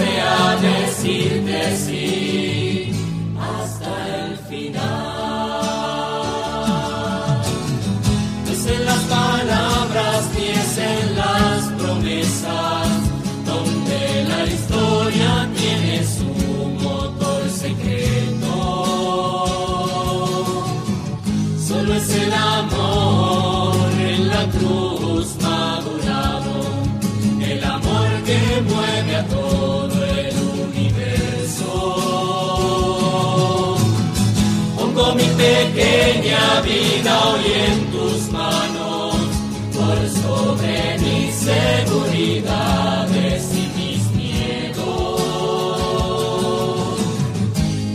sea decirte sí pequeña vida hoy en tus manos, por sobre mis seguridades y mis miedos.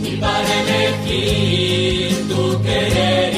Y para elegir tu querer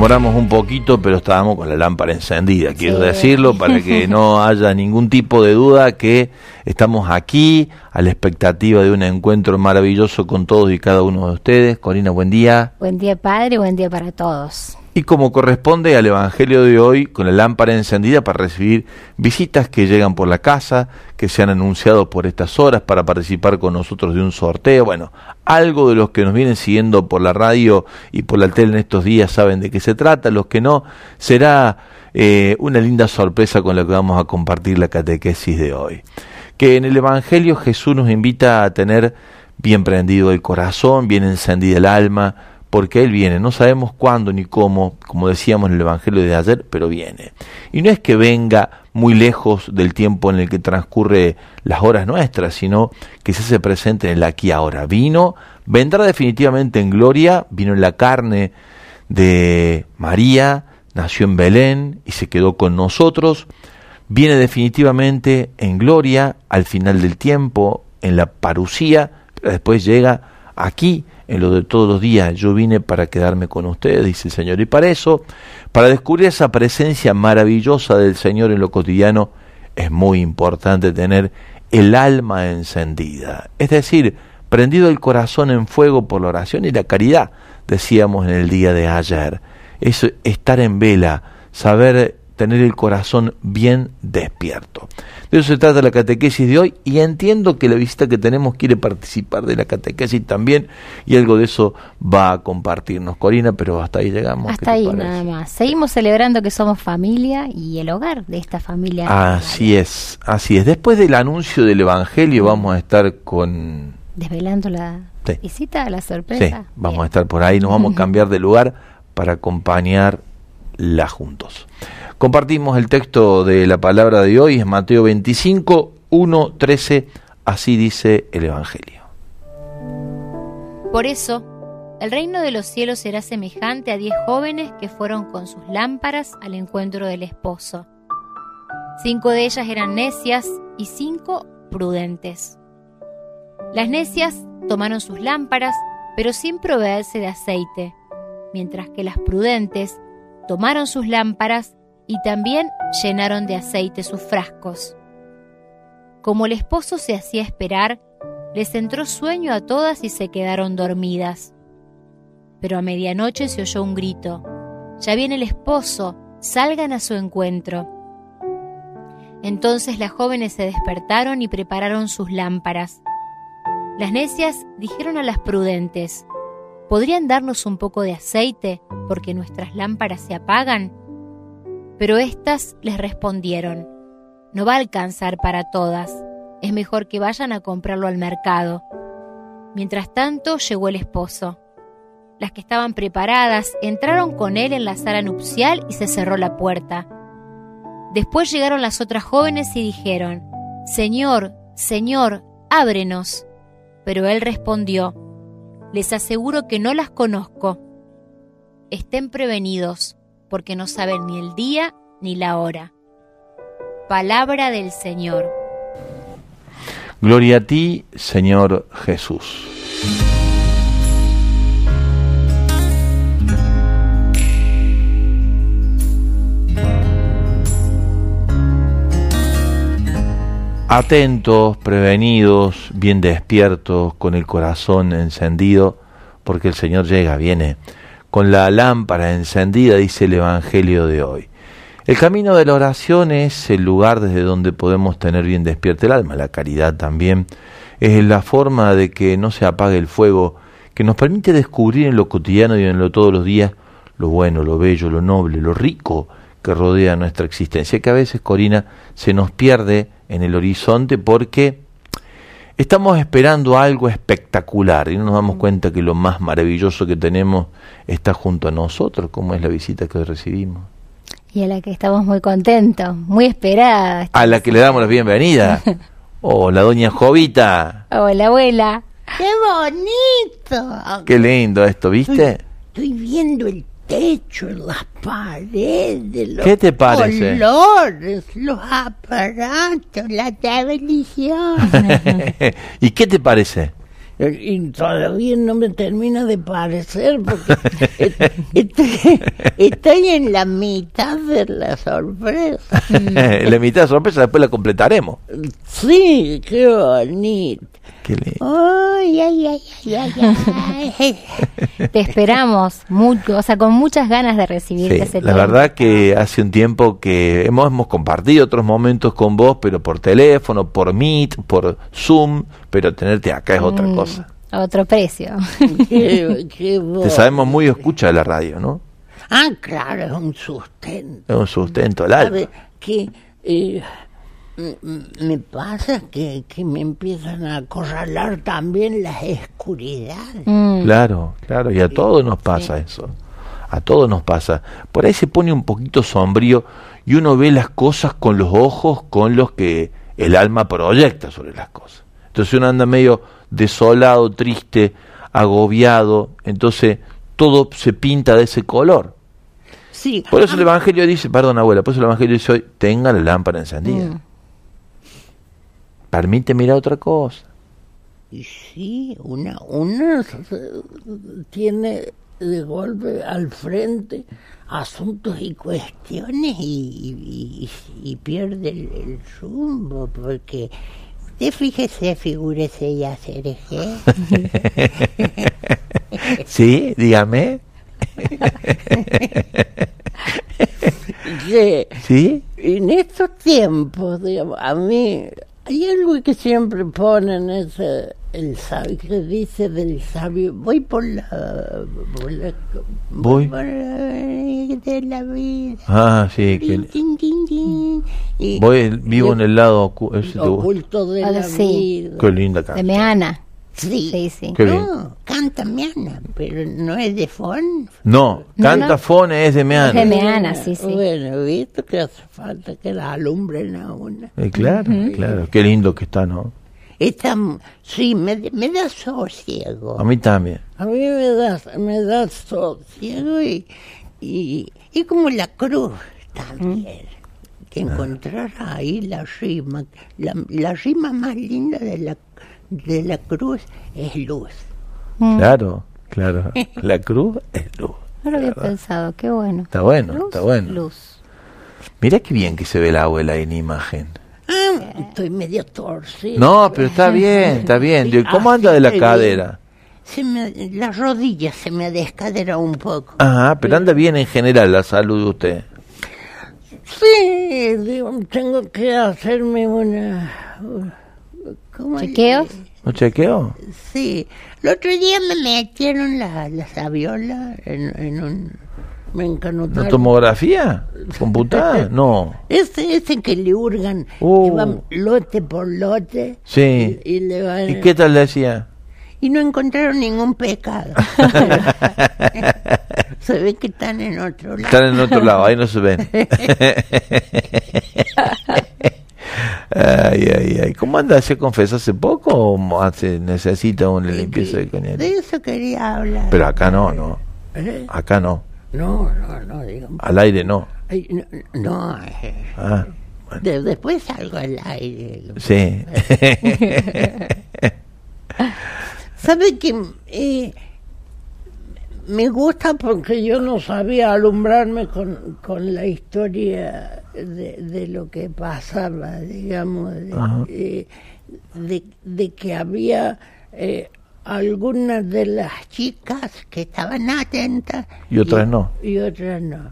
demoramos un poquito, pero estábamos con la lámpara encendida, quiero decirlo, para que no haya ningún tipo de duda que estamos aquí a la expectativa de un encuentro maravilloso con todos y cada uno de ustedes. Corina, buen día. Buen día, Padre, buen día para todos y como corresponde al Evangelio de hoy, con la lámpara encendida para recibir visitas que llegan por la casa, que se han anunciado por estas horas para participar con nosotros de un sorteo. Bueno, algo de los que nos vienen siguiendo por la radio y por la tele en estos días saben de qué se trata, los que no, será eh, una linda sorpresa con la que vamos a compartir la catequesis de hoy. Que en el Evangelio Jesús nos invita a tener bien prendido el corazón, bien encendida el alma, porque Él viene. No sabemos cuándo ni cómo, como decíamos en el Evangelio de ayer, pero viene. Y no es que venga muy lejos del tiempo en el que transcurre las horas nuestras, sino que se hace presente en el aquí ahora. Vino, vendrá definitivamente en gloria, vino en la carne de María, nació en Belén y se quedó con nosotros. Viene definitivamente en gloria al final del tiempo, en la parucía, pero después llega aquí en lo de todos los días. Yo vine para quedarme con ustedes, dice el Señor. Y para eso, para descubrir esa presencia maravillosa del Señor en lo cotidiano, es muy importante tener el alma encendida. Es decir, prendido el corazón en fuego por la oración y la caridad, decíamos en el día de ayer. Es estar en vela, saber tener el corazón bien despierto. De eso se trata la catequesis de hoy y entiendo que la visita que tenemos quiere participar de la catequesis también y algo de eso va a compartirnos Corina, pero hasta ahí llegamos. Hasta ahí nada más. Seguimos celebrando que somos familia y el hogar de esta familia. Así es, así es. Después del anuncio del Evangelio vamos a estar con... Desvelando la visita, la sorpresa. Sí, vamos a estar por ahí, nos vamos a cambiar de lugar para acompañarla juntos. Compartimos el texto de la palabra de hoy, es Mateo 25, 1, 13, así dice el Evangelio. Por eso, el reino de los cielos será semejante a diez jóvenes que fueron con sus lámparas al encuentro del esposo. Cinco de ellas eran necias y cinco prudentes. Las necias tomaron sus lámparas, pero sin proveerse de aceite, mientras que las prudentes tomaron sus lámparas y también llenaron de aceite sus frascos. Como el esposo se hacía esperar, les entró sueño a todas y se quedaron dormidas. Pero a medianoche se oyó un grito. Ya viene el esposo, salgan a su encuentro. Entonces las jóvenes se despertaron y prepararon sus lámparas. Las necias dijeron a las prudentes, ¿podrían darnos un poco de aceite porque nuestras lámparas se apagan? Pero éstas les respondieron, no va a alcanzar para todas, es mejor que vayan a comprarlo al mercado. Mientras tanto llegó el esposo. Las que estaban preparadas entraron con él en la sala nupcial y se cerró la puerta. Después llegaron las otras jóvenes y dijeron, Señor, Señor, ábrenos. Pero él respondió, Les aseguro que no las conozco. Estén prevenidos porque no saben ni el día ni la hora. Palabra del Señor. Gloria a ti, Señor Jesús. Atentos, prevenidos, bien despiertos, con el corazón encendido, porque el Señor llega, viene con la lámpara encendida, dice el Evangelio de hoy. El camino de la oración es el lugar desde donde podemos tener bien despierta el alma, la caridad también es la forma de que no se apague el fuego que nos permite descubrir en lo cotidiano y en lo todos los días lo bueno, lo bello, lo noble, lo rico que rodea nuestra existencia, que a veces, Corina, se nos pierde en el horizonte porque estamos esperando algo espectacular y no nos damos cuenta que lo más maravilloso que tenemos está junto a nosotros, como es la visita que hoy recibimos. Y a la que estamos muy contentos, muy esperada. A la que le damos la bienvenida. Hola, doña Jovita. Hola, abuela. ¡Qué bonito! Qué lindo esto, ¿viste? estoy viendo el techo, las paredes, los ¿Qué te parece? colores, los aparatos, la televisión. ¿Y qué te parece? Y todavía no me termina de parecer porque estoy, estoy en la mitad de la sorpresa. la mitad de sorpresa después la completaremos. Sí, qué bonito. Qué lindo. Ay, ay, ay, ay, ay, ay. Te esperamos, mucho, o sea, con muchas ganas de recibirte Sí, ese la verdad que hace un tiempo que hemos, hemos compartido otros momentos con vos, pero por teléfono, por Meet, por Zoom, pero tenerte acá es otra Mm, cosa. A Otro precio. Qué, qué Te sabemos muy escucha de la radio, ¿no? Ah, claro, es un sustento. Es un sustento al alma. ¿Sabe que eh, m- m- me pasa que, que me empiezan a acorralar también las oscuridades. Mm, Claro, claro, y a todos nos pasa eso. A todos nos pasa. Por ahí se pone un poquito sombrío y uno ve las cosas con los ojos con los que el alma proyecta sobre las cosas. Entonces uno anda medio desolado, triste, agobiado, entonces todo se pinta de ese color. Sí, Por eso el Evangelio dice, perdón abuela, por eso el Evangelio dice hoy, tenga la lámpara encendida. Mm. Permite mirar otra cosa. y sí, una, una tiene de golpe al frente asuntos y cuestiones y, y- y pierde el, el rumbo porque usted fíjese, figúrese y hacer ¿Sí? Dígame. que ¿Sí? en estos tiempos, digamos, a mí hay algo que siempre ponen, ese, el sabio, que dice del sabio, voy por la... Por la Voy. por la de la vida. Ah, sí. Que, Tin, tin, tin, tin. Y- voy, vivo en el lado ocu- oculto de Ah, la sí. vida. Qué linda De canción. Meana. Sí. Sí, sí. Qué bien. No, canta Miana, pero no es de Fon. No, No, canta no. Fone es de Meana. Es de Meana, sí, sí. Bueno, visto que hace falta que la alumbren a una. Eh, claro, claro. Qué lindo que está, ¿no? Está, sí, me, me da sosiego. A mí también. A mí me da, me da sosiego y, y, y como la cruz también. Que encontrar ahí la rima. La, la rima más linda de la, de la cruz es luz. Mm. Claro, claro. La cruz es luz. No lo había pensado, qué bueno. Está bueno, Luz, está bueno. Luz. Mirá qué bien que se ve la abuela en imagen. Ah, estoy medio torcida. No, pero está bien, está bien. ¿Cómo anda de la cadera? Se me, la rodilla se me descadera un poco. Ajá, pero anda bien en general la salud de usted. Sí, digo, tengo que hacerme una... ¿cómo le- ¿Chequeos? ¿No chequeó? Sí, el otro día me metieron la, la sabiola en, en un... Me ¿Una encanutaron. tomografía? ¿Computada? No. Ese, ese que le hurgan, Uh. que van lote por lote. Sí. Y, y le van... ¿Y qué tal le decía? y no encontraron ningún pecado. se ve que están en otro lado. Están en otro lado, ahí no se ven. ay, ay, ay. ¿Cómo anda? ¿Se confesó hace poco o hace, necesita una limpieza de coñac? De eso quería hablar. Pero acá no, no. ¿Eh? Acá no. No, no, no, digamos. Al aire no. Ay, no, no, eh, Ah, de- después salgo al aire. sí. ¿Sabe que eh, me gusta porque yo no sabía alumbrarme con, con la historia de, de lo que pasaba, digamos, de, eh, de, de que había eh, algunas de las chicas que estaban atentas Y otras no. y otras no.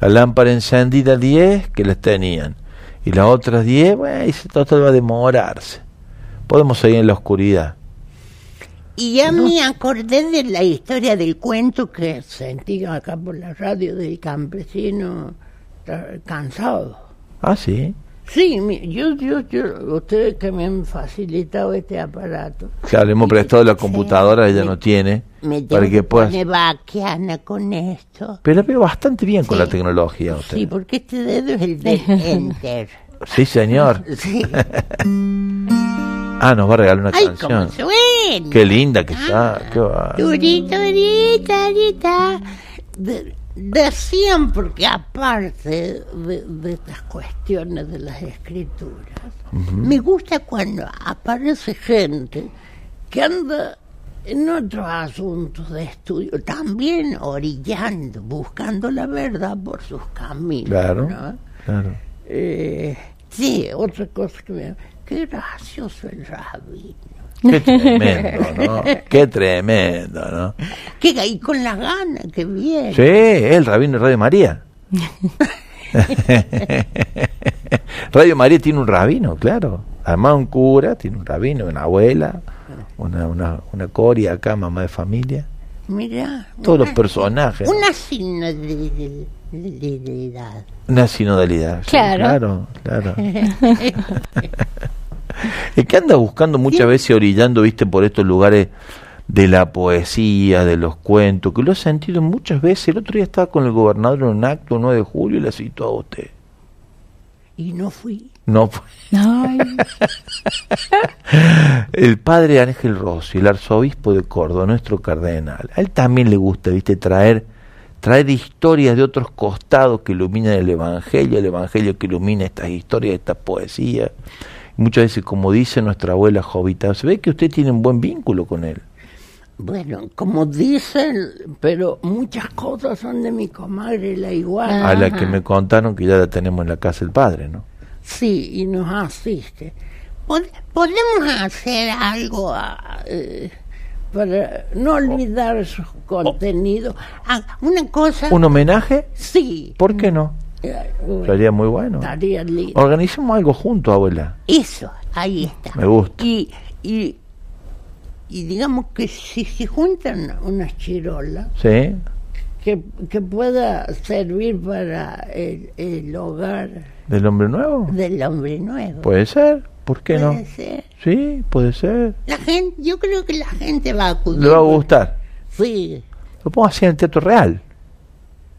La lámpara encendida 10 que las tenían. Y las otras 10, bueno, y todo va a demorarse. Podemos seguir en la oscuridad. Y ya me acordé de la historia del cuento que sentí acá por la radio del campesino tra- cansado. Ah, sí. Sí, mi- yo, yo, yo, ustedes que me han facilitado este aparato, Claro, le hemos prestado la computadora, ella no tiene. me Para que puedas. vaquiana con esto. Pero la veo bastante bien con Sí. la tecnología usted. Sí, porque este dedo es el del enter. Sí, señor. Sí. Ah, nos va a regalar una Ay, canción. cómo suena. Qué linda que está. Qué va. Turita. De- Decían, porque aparte de, de estas cuestiones de las escrituras, me gusta cuando aparece gente que anda en otros asuntos de estudio, también orillando, buscando la verdad por sus caminos. Claro, ¿no? claro. Eh, sí, otra cosa que me... Qué gracioso el rabino. Qué tremendo, ¿no? Qué tremendo, ¿no? Que ahí con las ganas, que bien. Sí, el rabino de Radio María. Radio María tiene un rabino, claro. Además un cura, tiene un rabino, una abuela, una, una, una coria acá, mamá de familia. Mira. Todos los una- personajes. ¿no? Una sinodalidad. Una sinodalidad. sí, Claro. claro, claro. Es que anda buscando muchas veces orillando, viste, por estos lugares de la poesía, de los cuentos, que lo he sentido muchas veces. El otro día estaba con el gobernador en un acto, 9 de julio, y le citó a usted. Y no fui. No fue. Ay, El padre Ángel Rossi, el arzobispo de Córdoba, nuestro cardenal, a él también le gusta, viste, traer, traer historias de otros costados que iluminan el Evangelio, el Evangelio que ilumina estas historias, estas poesías. Muchas veces, como dice nuestra abuela Jovita, se ve que usted tiene un buen vínculo con él. Bueno, como dicen, pero muchas cosas son de mi comadre, la iguana. A la que me contaron que ya la tenemos en la casa del padre, ¿no? Sí, y nos asiste. Pod- ¿Podemos hacer algo ah, eh, para no olvidar sus contenidos? Ah, una cosa. ¿Un homenaje? Sí. ¿Por qué no? Sería muy bueno. estaría lindo. Organicemos algo juntos, abuela. Eso, ahí está. Me gusta. Y, y, y digamos que si se juntan unas chirolas ¿Sí? que, que pueda servir para el, el hogar ¿Del hombre nuevo? del hombre nuevo. Puede ser. ¿Por qué no? Puede ser. Sí, puede ser. La gente, yo creo que la gente va a acudir. Le va a gustar. Sí. Lo pongo así en el Teatro Real.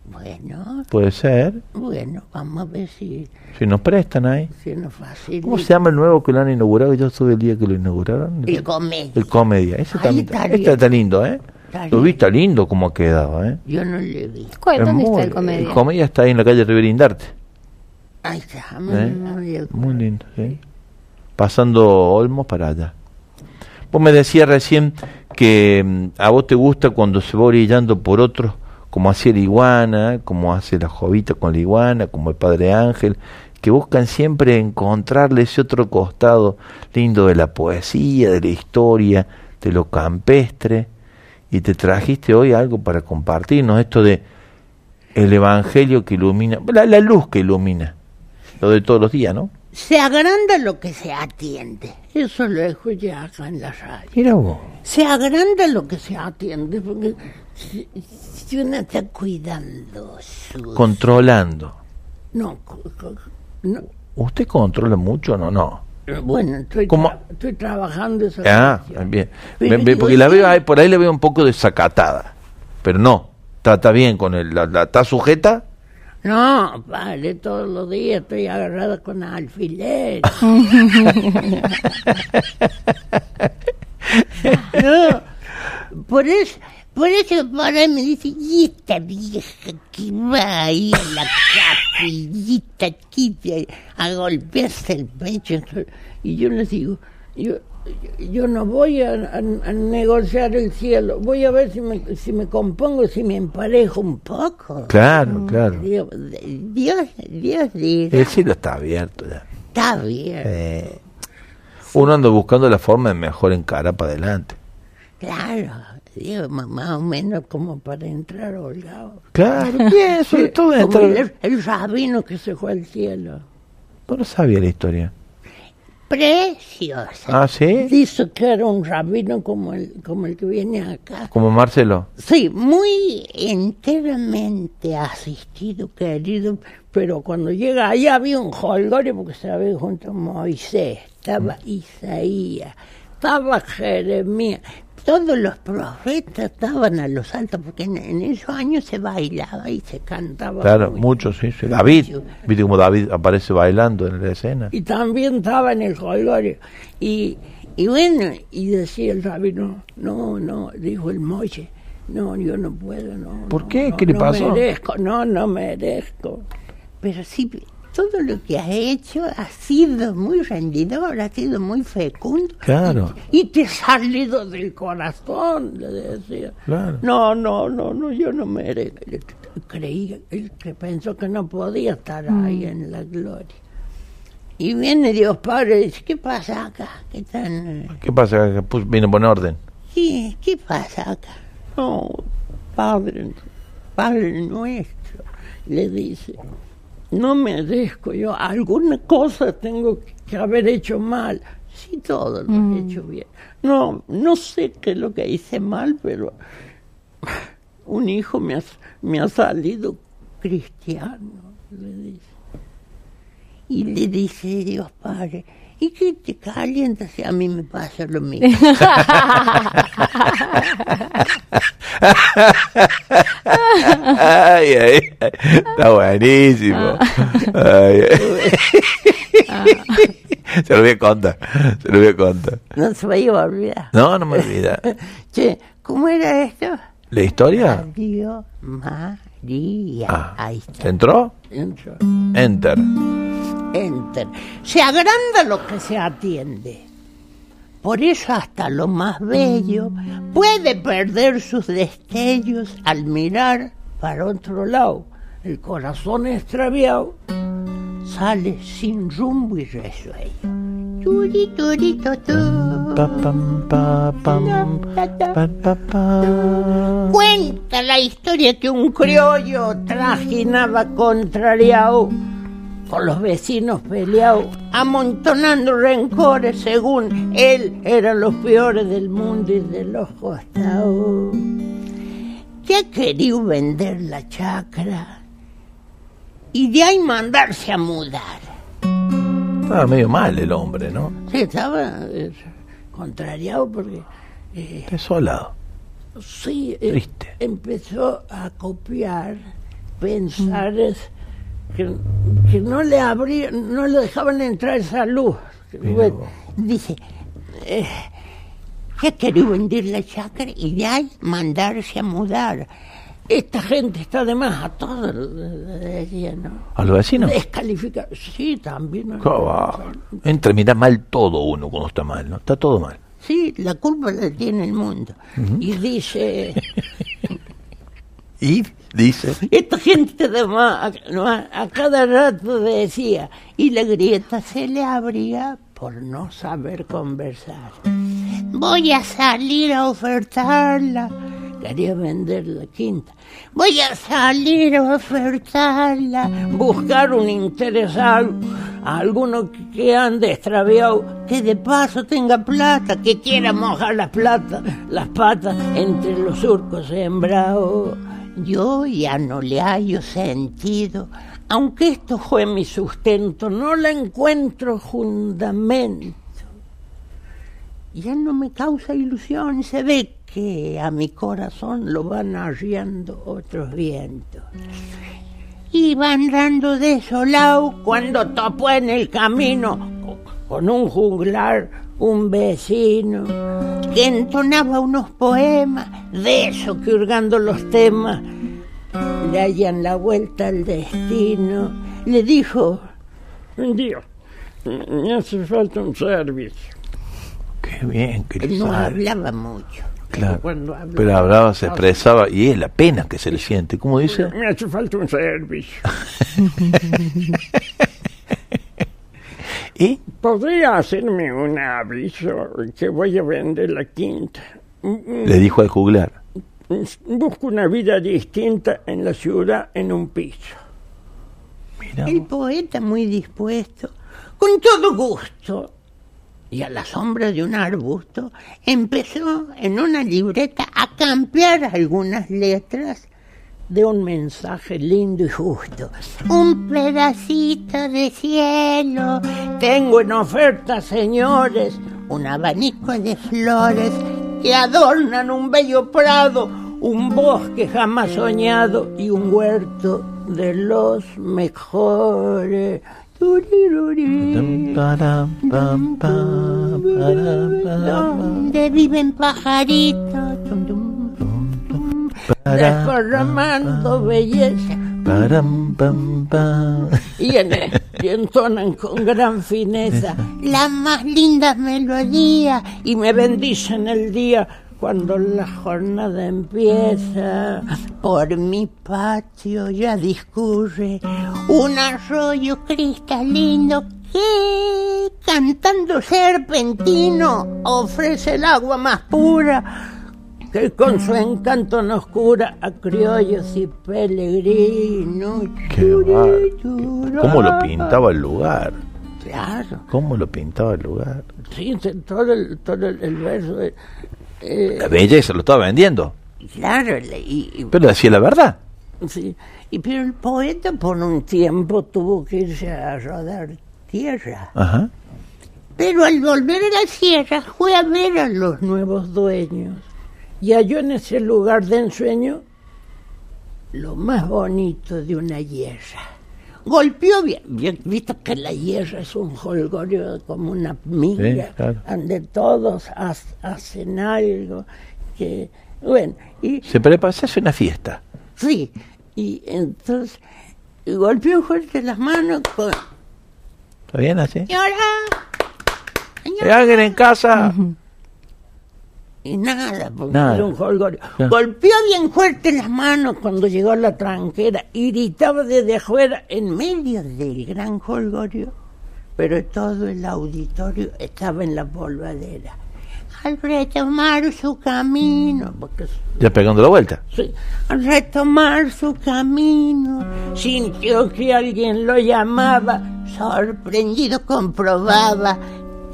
Bueno, Puede ser. bueno, vamos a ver si, Si nos prestan ahí. si nos facilita. ¿Cómo se llama el nuevo que lo han inaugurado? Yo estuve el día que lo inauguraron. El comedia. El Comedia. Ese está este está lindo, ¿eh? Está Lo vi, está lindo como ha quedado, ¿eh? Yo no le vi. ¿cuál- Es ¿Dónde muy- está el comedia? El Comedia está ahí en la calle Riverindarte. Ahí está, ¿Eh? muy lindo, ¿sí? Pasando Olmos para allá. Vos me decías recién que mm, a vos te gusta cuando se va orillando por otros, como hacía la iguana, como hace la jovita con la iguana, como el padre Ángel, que buscan siempre encontrarle ese otro costado lindo de la poesía, de la historia, de lo campestre, y te trajiste hoy algo para compartirnos, esto de el evangelio que ilumina, la, la luz que ilumina, lo de todos los días, ¿no? Se agranda lo que se atiende. Eso lo escuché acá en la radio. Mira vos. Se agranda lo que se atiende, porque si, si uno está cuidando sus... Controlando. No, no, ¿Usted controla mucho o no? No. bueno, estoy, ¿Cómo? tra- estoy trabajando esa Ah, bien. Pero porque la veo ahí, por ahí le veo un poco desacatada. Pero no. Está, está bien con él. La, la- ¿Está sujeta? No, vale, todos los días estoy agarrada con alfiler. no, por eso, por eso para me dice, y esta vieja que va ahí a la capillita chiquita a golpearse el pecho. Y yo les digo, yo, yo no voy a, a- a negociar el cielo, voy a ver si me, si me compongo, si me emparejo un poco. Claro, claro. Dios, Dios, Dios dirá, El cielo está abierto ya. está bien, Eh, uno anda buscando la forma de mejor encarar para adelante. claro, más o menos como para entrar holgado. Claro, bien, sobre todo entrar... el, el rabino que se fue al cielo. No lo sabía la historia. Preciosa. Ah, ¿sí? Dice que era un rabino como el, como el que viene acá. Como Marcelo. Sí, muy enteramente asistido, querido, pero cuando llega ahí había un holgorio porque se había junto a Moisés, estaba Isaías, estaba Jeremías, todos los profetas estaban a los altos porque en, en esos años se bailaba y se cantaba. Claro, mucho. mucho, sí, sí. David. Viste como David aparece bailando en la escena. Y también estaba en el holgorio. Y, y bueno, y decía el rabino, no, no, dijo el Moche, no, yo no puedo, no. ¿Por no, qué? no, ¿Qué le no pasó? merezco, no, no merezco. Pero sí, todo lo que has hecho ha sido muy rendidor, ha sido muy fecundo. Claro. Y te ha salido del corazón, le decía. Claro. No, no, no, no, yo no merezco. Creí, él que pensó que no podía estar ahí en la gloria. Y viene Dios Padre y dice, ¿qué pasa acá? ¿Qué tan...? ¿Qué pasa? Que pus- Vine a poner orden. ¿Qué, qué pasa acá? No, Padre, Padre nuestro, le dice, no merezco yo, alguna cosa tengo que haber hecho mal. Sí, todo lo he hecho bien. No, no sé qué es lo que hice mal, pero un hijo me ha, me ha salido cristiano, le dice. Y le dice Dios Padre, ¿y qué te calienta si a mí me pasa lo mismo? Ay, ay, ay. Está buenísimo. Ay. Se lo voy a contar. Se lo voy a contar. No se me iba a olvidar. No, no me olvida. Che, ¿cómo era esto? ¿La historia? Radio María. Ah, Ahí está. ¿Se entró? Entró. Enter. Enter. Se agranda lo que se atiende. Por eso hasta lo más bello puede perder sus destellos al mirar para otro lado. El corazón extraviado sale sin rumbo y resuello. Cuenta la historia que un criollo trajinaba contrariado con los vecinos peleados, amontonando rencores según él eran los peores del mundo y de los costados. Que ha querido vender la chacra y de ahí mandarse a mudar. Estaba medio mal el hombre, ¿no? Sí, estaba eh, contrariado porque eh, Desolado. Sí, eh, Triste. empezó a copiar pensares que, que no le abrían, no le dejaban entrar esa luz. Dice, eh, que quería vender la chacra y de ahí mandarse a mudar. Esta gente está de más a todos, decía, ¿no? ¿A los vecinos? Descalificar, sí, también. Entra, mira mal todo uno cuando está mal, ¿no? Está todo mal. Sí, la culpa la tiene el mundo. Y dice... Y dice, Esta gente de más, no, a, a cada rato decía, y la grieta se le abría por no saber conversar. Voy a salir a ofertarla. Quería vender la quinta. Voy a salir a ofertarla. Buscar un interesado, alguno que, ande extraviado, que de paso tenga plata, que quiera mojar las plata, las patas entre los surcos sembrados. Yo ya no le hallo sentido, aunque esto fue mi sustento, no le encuentro fundamento. Ya no me causa ilusión, se ve que a mi corazón lo van arriando otros vientos. Iba andando desolado cuando topó en el camino con un junglar, un vecino, que entonaba unos poemas de eso que hurgando los temas le hallan la vuelta al destino. Le dijo, Dios, me hace falta un servicio. Qué bien, le Él no hablaba mucho. Claro. Hablaba- Pero hablaba, se expresaba, y es la pena que se le siente. ¿Cómo dice? Me hace falta un servicio. ¿Y? ¿Podría hacerme un aviso que voy a vender la quinta? Le dijo al juglar. Busco una vida distinta en la ciudad en un piso. El poeta muy dispuesto, con todo gusto, y a la sombra de un arbusto, empezó en una libreta a cambiar algunas letras de un mensaje lindo y justo. Un pedacito de cielo. Tengo en oferta, señores, un abanico de flores que adornan un bello prado, un bosque jamás soñado y un huerto de los mejores. Donde viven pajaritos. Desparramando belleza. Y, en- y entonan con gran fineza. La más linda melodía y me bendicen el día cuando la jornada empieza. Por mi patio ya discurre un arroyo cristalino que, cantando serpentino, ofrece el agua más pura que con su encanto nos cura a criollos y peregrinos. Qué bárbaro. ¿Cómo lo pintaba el lugar? Claro, ¿Cómo lo pintaba el lugar? sí, sí, todo el, todo el, el verso. Eh, La belleza lo estaba vendiendo, claro, le- y, y- pero decía la verdad. sí, y pero el poeta por un tiempo tuvo que irse a rodar tierra. Ajá. Pero al volver a la sierra fue a ver a los nuevos dueños y halló en ese lugar de ensueño lo más bonito de una hierra. Golpeó bien, bien, visto que la hierra es un holgorio como una Sí, claro. donde todos ha- hacen algo, que bueno, y Se prepara, se hace una fiesta. sí, y entonces golpeó fuerte las manos con ¿Está bien así? señora, ¿Hay señora, alguien en casa? Y nada, porque Nada. era un jolgorio. Golpeó bien fuerte las manos cuando llegó a la tranquera y gritaba desde afuera en medio del gran jolgorio. Pero todo el auditorio estaba en la polvadera. Al retomar su camino, porque Ya pegando la vuelta. sí, al retomar su camino, sintió que alguien lo llamaba. Sorprendido comprobaba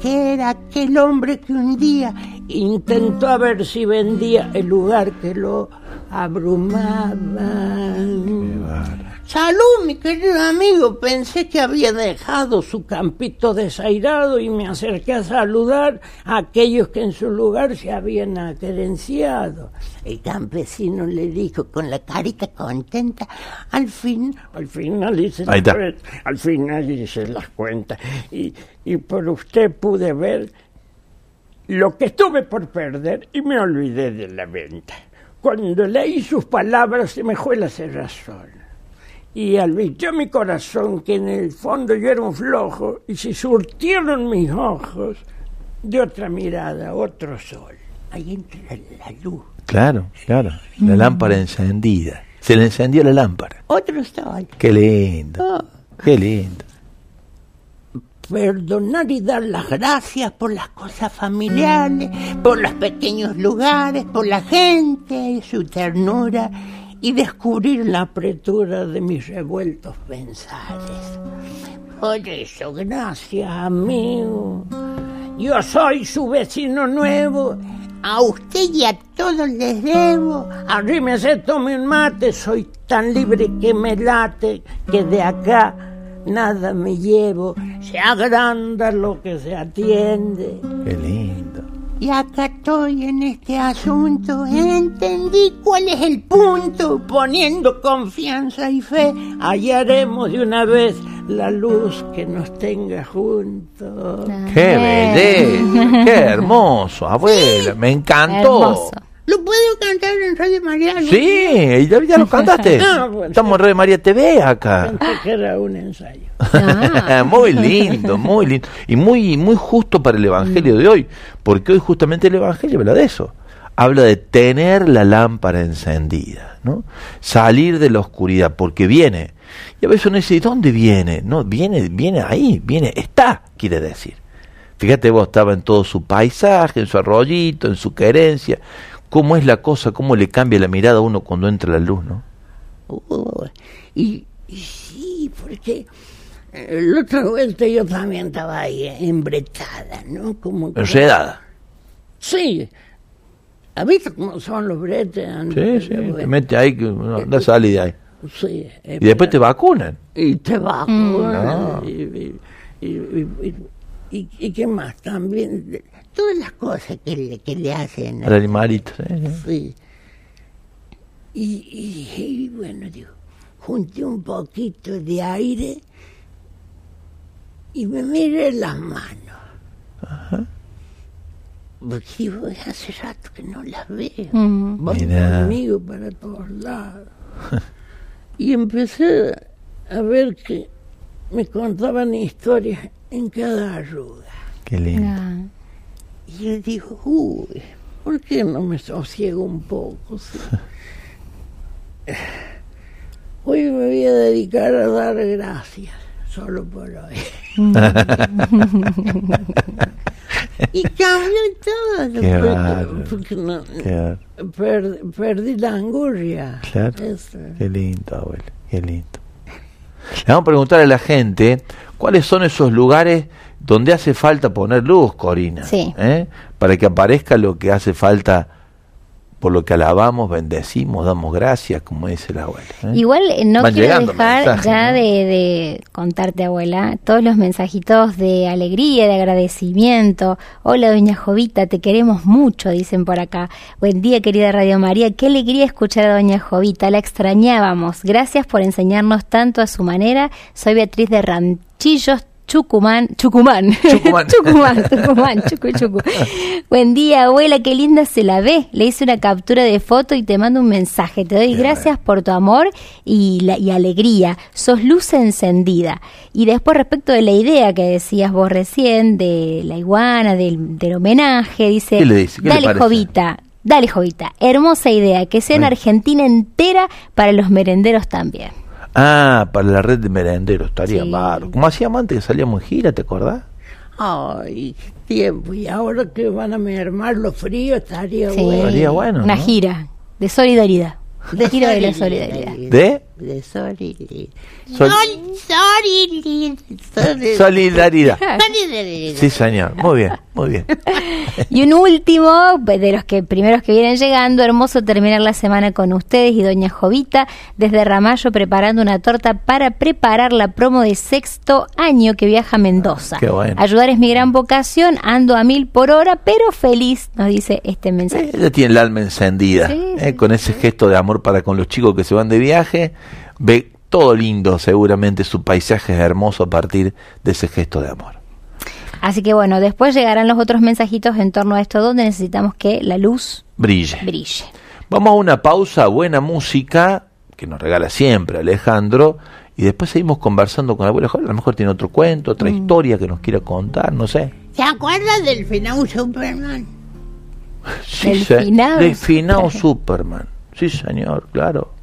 que era aquel hombre que un día intentó a ver si vendía el lugar que lo abrumaba. Salud, mi querido amigo. Pensé que había dejado su campito desairado y me acerqué a saludar a aquellos que en su lugar se habían acerenciado. El campesino le dijo con la carita contenta, al fin, al final hice al final hice las cuentas y, y por usted pude ver lo que estuve por perder y me olvidé de la venta. Cuando leí sus palabras se me fue la cerrazón. Y albició mi corazón que en el fondo yo era un flojo y se surtieron mis ojos de otra mirada, otro sol. Ahí entra la luz, Claro, claro. La lámpara encendida. Se le encendió la lámpara. otro sol. Qué lindo. Oh, Qué lindo. Perdonar y dar las gracias por las cosas familiares, por los pequeños lugares, por la gente y su ternura, y descubrir la apretura de mis revueltos pensares. Por eso, gracias, amigo. Yo soy su vecino nuevo. A usted y a todos les debo. Arrímese, tome un mate. Soy tan libre que me late que de acá nada me llevo. Se agranda lo que se atiende. Qué lindo. Y acá estoy en este asunto, entendí cuál es el punto, poniendo confianza y fe, hallaremos de una vez la luz que nos tenga juntos. Qué belleza. Qué hermoso, abuela. Me encantó. Hermoso. ¿Lo puedo cantar en Radio María? Sí, ya, ya lo cantaste. Ah. Estamos en Red María TV acá. Que era un ensayo. Ah, muy lindo, muy lindo. Y muy, muy justo para el Evangelio de hoy, porque hoy justamente el Evangelio habla de eso. Habla de tener la lámpara encendida, ¿no? Salir de la oscuridad, porque viene. Y a veces uno dice, ¿de dónde viene? No, viene, viene ahí, viene, está, quiere decir. Fíjate vos, estaba en todo su paisaje, en su arroyito, en su querencia. ¿Cómo es la cosa? ¿Cómo le cambia la mirada a uno cuando entra la luz, no? Uh, y, y sí, porque eh, la otra vuelta yo también estaba ahí embretada, ¿no? Como Enredada. Sí. ¿Has visto cómo son los bretes? Sí, sí, te mete ahí, que no, no sale de ahí. sí, Y después te vacunan. Y te vacunan. Ah. Y, y, y, y- y- y qué más? También, todas las cosas que le, que le hacen. Al animalito. sí, sí. Y, y- y bueno, digo, junté un poquito de aire y me miré las manos. Porque digo, hace rato que no las veo. Mm. Van Mirá. conmigo para todos lados. Y empecé a ver que me contaban historias en cada arruga. Qué lindo. Ah. Y yo digo, uy, ¿por qué no me sosiego un poco? sí? Hoy me voy a dedicar a dar gracias, solo por hoy. y cambió todo. Qué porque- porque no- Qué, per- perdí la angurria. claro. Eso. Qué lindo, abuelo. Qué lindo. Le vamos a preguntar a la gente cuáles son esos lugares donde hace falta poner luz, Corina. Sí. ¿Eh? Para que aparezca lo que hace falta, por lo que alabamos, bendecimos, damos gracias, como dice la abuela. ¿eh? Igual eh, no Van quiero dejar mensajes, ya ¿no? de, de contarte, abuela, todos los mensajitos de alegría, de agradecimiento. Hola, doña Jovita, te queremos mucho, dicen por acá. Buen día, querida Radio María. Qué alegría escuchar a doña Jovita, la extrañábamos. Gracias por enseñarnos tanto a su manera. Soy Beatriz de Ranchillos. Chucumán, Chucumán, Chucumán. Chucumán, Tucumán, Chucu, Chucu. Buen día, abuela, qué linda se la ve. Le hice una captura de foto y te mando un mensaje. Te doy gracias por tu amor y, la, y alegría. Sos luz encendida. Y después respecto de la idea que decías vos recién, de la iguana, del, del homenaje, dice, ¿Qué le dice? ¿Qué le dale? Jovita, dale Jovita, hermosa idea, que sea en. Argentina entera para los merenderos también. Ah, para la red de merenderos, estaría Sí. Como hacíamos antes que salíamos en gira, ¿te acordás? Ay, tiempo. Y ahora que van a mermar los fríos, estaría Sí. bueno. Estaría bueno, Una ¿no? gira de solidaridad. De gira de la solidaridad. ¿De? De solidaridad. Sol- Solidaridad. Solidaridad. Solidaridad. Sí, señor. Muy bien, muy bien. Y un último, pues, de los que primeros que vienen llegando, hermoso terminar la semana con ustedes y doña Jovita desde Ramallo preparando una torta para preparar la promo de sexto año que viaja a Mendoza. Qué bueno. Ayudar es mi gran vocación, ando a mil por hora, pero feliz, nos dice este mensaje. Ella tiene el alma encendida, Sí, ¿eh? sí, con ese gesto de amor para con los chicos que se van de viaje. Ve todo lindo, seguramente su paisaje es hermoso a partir de ese gesto de amor. Así que bueno, después llegarán los otros mensajitos en torno a esto donde necesitamos que la luz Brille. brille. Vamos a una pausa, buena música, que nos regala siempre Alejandro, y después seguimos conversando con la abuela. A lo mejor tiene otro cuento, Mm. otra historia que nos quiera contar, no sé. ¿Se acuerda del final Superman? Sí, Del finado del finado Superman. Sí, señor, claro.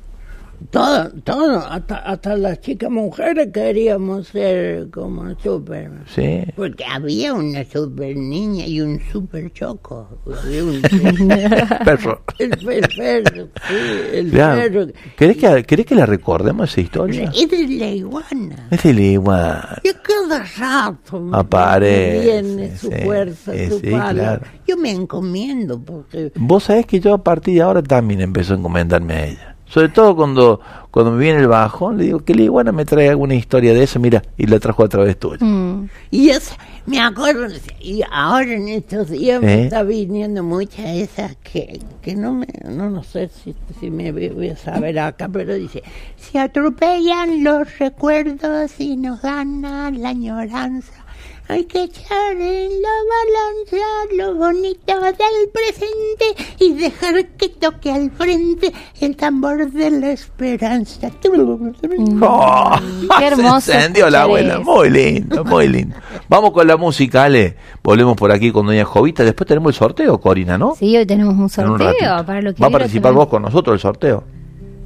Todo, todo, hasta, hasta las chicas mujeres queríamos ser como Superman. Sí. Porque había una super niña y un super choco. Había un- Perro. el, el perro, sí, el Claro. perro. ¿Querés que, ¿Querés que la recordemos esa historia? Es de la iguana. Es el igual. Y cada rato Aparece, viene su sí, fuerza, sí, su claro. Yo me encomiendo porque Vos sabés que yo a partir de ahora también empezó a encomendarme a ella. Sobre todo cuando, cuando me viene el bajón, le digo que la iguana me trae alguna historia de eso, mira, y la trajo a través tuya. Mm. Y es, me acuerdo, y ahora en estos días ¿Eh? me está viniendo muchas esas que, que no me, no, no sé si, si me voy voy a saber acá, pero dice, se atropellan los recuerdos y nos gana la añoranza. Hay que echar en la balanza lo bonito del presente y dejar que toque al frente el tambor de la esperanza. ¡Oh! Qué hermoso Se encendió la abuela, eso. muy lindo, muy lindo. Vamos con la música, Ale. Volvemos por aquí con Doña Jovita. Después tenemos el sorteo, Corina, ¿no? Sí, hoy tenemos un sorteo para lo que Va a participar también. vos con nosotros el sorteo.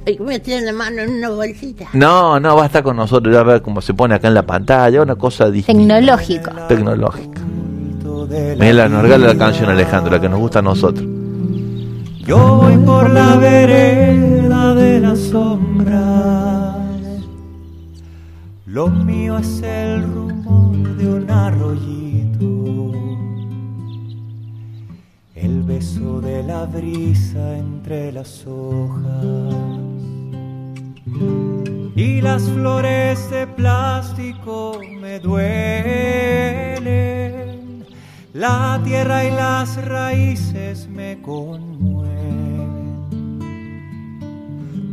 Que meter la mano en una bolsita. No, no, va a estar con nosotros, ya a ver cómo se pone acá en la pantalla, una cosa distinta. Tecnológico. Tecnológica. Mira, nos regala la canción Alejandro, la que nos gusta a nosotros. Yo voy por la vereda de las sombras. Lo mío es el rumor de un arroyito. El beso de la brisa entre las hojas. Y las flores de plástico me duelen. La tierra y las raíces me conmueven.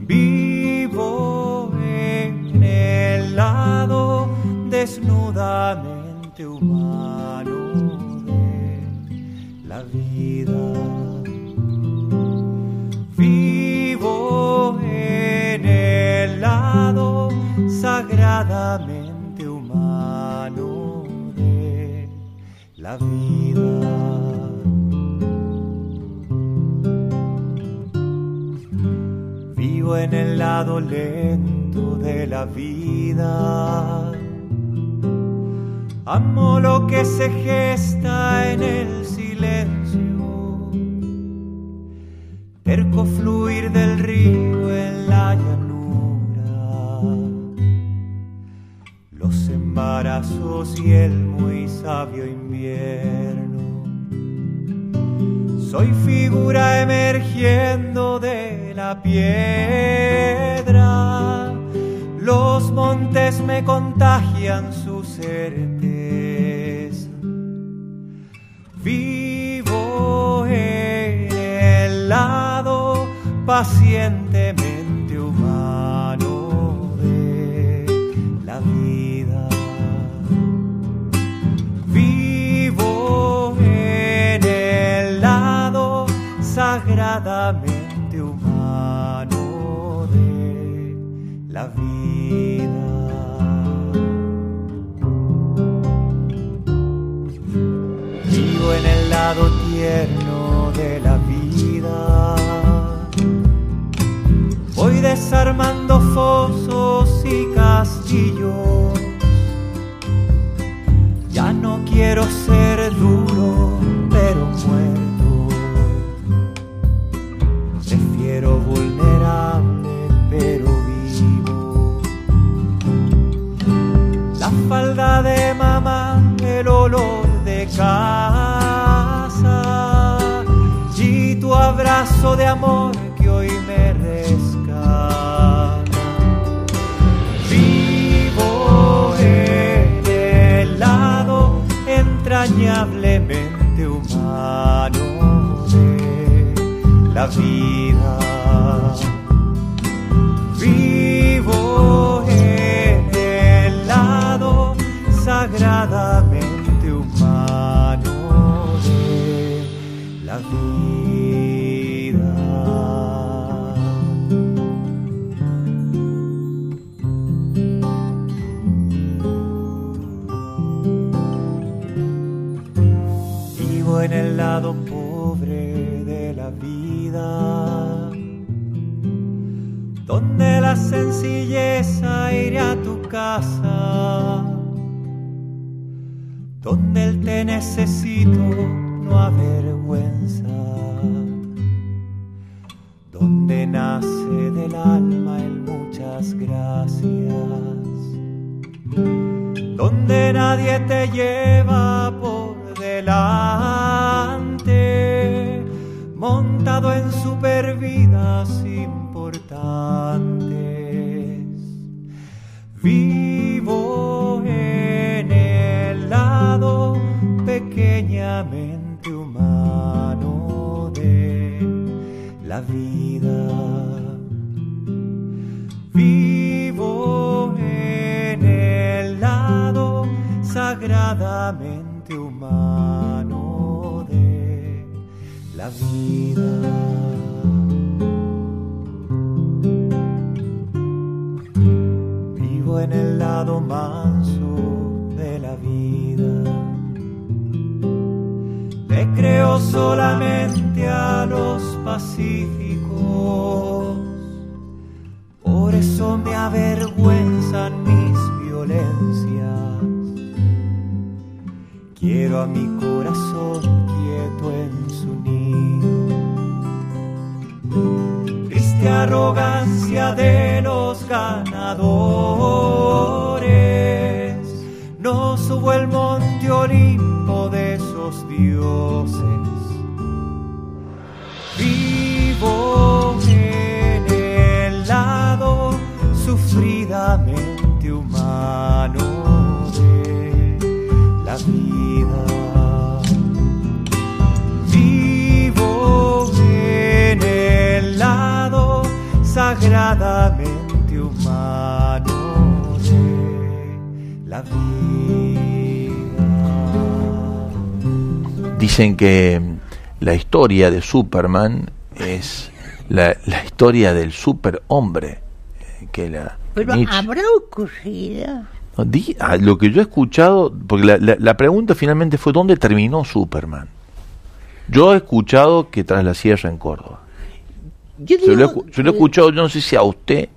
Vivo en el lado desnudamente humano vida. Vivo en el lado sagradamente humano de la vida. Vivo en el lado lento de la vida. Amo lo que se gesta en el silencio. Perco fluir del río en la llanura. Los embarazos y el muy sabio invierno. Soy figura emergiendo de la piedra. Los montes me contagian su certeza. Pacientemente humano de la vida. Vivo en el lado sagradamente humano de la vida. Vivo en el lado tierno desarmando fosos y castillos. Ya no quiero ser duro, pero muerto. Prefiero vulnerable, pero vivo. La falda de mamá, el olor de casa y tu abrazo de amor la vida. Vivo en el lado sagradamente Triste arrogancia de los ganadores. No subo el monte Olimpo de esos dioses. Vivo en el lado sufridamente humano sagradamente humano de la vida. Dicen que la historia de Superman es la, la historia del superhombre, eh, que la, Pero Nietzsche. habrá ocurrido. No, di- ah, lo que yo he escuchado, porque la, la- la pregunta finalmente fue ¿dónde terminó Superman? Yo he escuchado que tras la sierra en Córdoba. Yo lo, digo, escu- yo lo he escuchado, yo no sé si a usted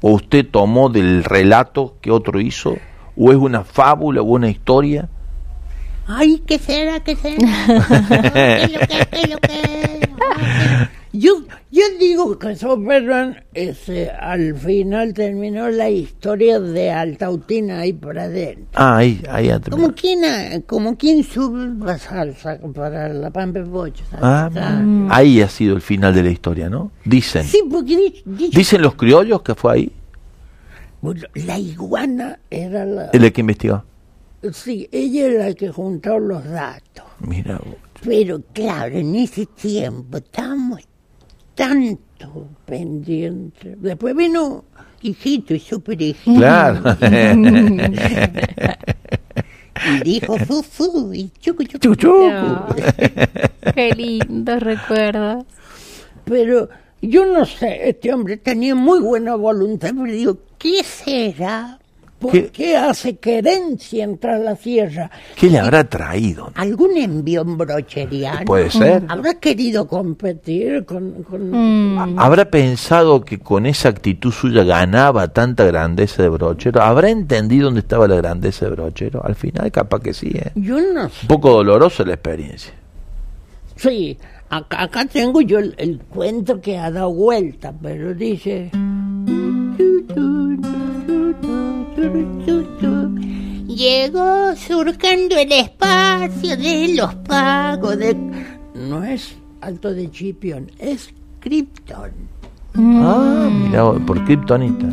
o usted tomó del relato que otro hizo, o es una fábula o una historia. Ay, ¿qué será? ¿Qué será? ¿Qué lo que? ¿Qué lo que? Yo, yo digo que Superman ese, al final terminó la historia de Altautina ahí por adentro. Ah, ahí, ahí ya terminó. Como quien, como quien sube la salsa para la pampa pocho. Ah, Ah. ahí ha sido el final de la historia, ¿no? Dicen. Sí, porque di- Dicen los criollos que fue ahí, bueno, la iguana era la... el que investigó. Sí, ella era la que juntó los datos. Mira, vos. Pero claro, en ese tiempo estábamos tanto pendientes. Después vino hijito y super hijito. claro. Y dijo fufu y chucu chucu. Chucu, chucu. No. Qué lindo recuerdo. Pero yo no sé, este hombre tenía muy buena voluntad, pero digo, ¿qué será? ¿Por ¿Qué? qué, hace querencia entrar a la sierra? ¿Qué le habrá traído? ¿Algún envión brocheriano? Puede ser. ¿Habrá querido competir con...? con- Mm, ¿Habrá pensado que con esa actitud suya ganaba tanta grandeza de brochero? ¿Habrá entendido dónde estaba la grandeza de brochero? Al final, capaz que sí, ¿eh? Yo no sé. Un poco dolorosa la experiencia. Sí, acá, acá tengo yo el, el cuento que ha dado vuelta, pero dice... Llegó surcando el espacio de los pagos de... No es Alto de Chipión, es Krypton. Ah, mira, por Kryptonita.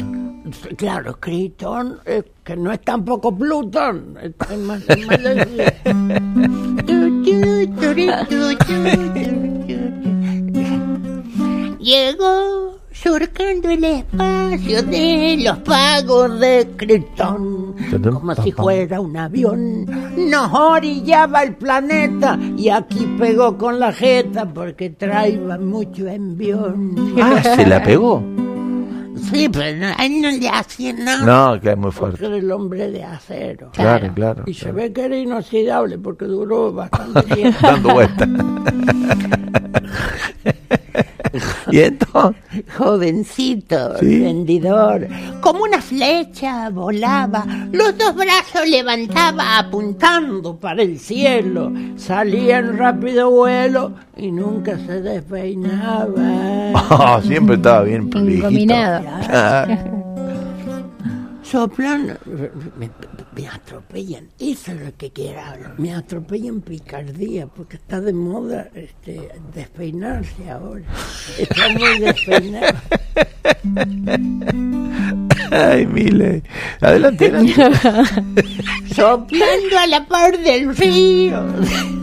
Claro, Krypton, eh, que no es tampoco Plutón, es es más, es más lejos. Llegó surcando el espacio de los pagos de Krypton, como si fuera un avión. Nos orillaba el planeta y aquí pegó con la jeta porque traía mucho envión. Ah, se la pegó. Sí, pero él no le hacía nada. No, que es muy Porque fuerte. era el hombre de acero. Claro, claro. Y se ve que era inoxidable porque duró bastante tiempo. Dando vueltas. y entonces, Jovencito, Sí. rendidor, como una flecha volaba, los dos brazos levantaba apuntando para el cielo, salía en rápido vuelo y nunca se despeinaba. oh, siempre estaba bien. Engominado. Soplan, me, me atropellan, eso es lo que quiero hablar, me atropellan picardía porque está de moda este, despeinarse ahora, está muy despeinado. Ay, Mile. Adelante, adelante. soplando a la par del río.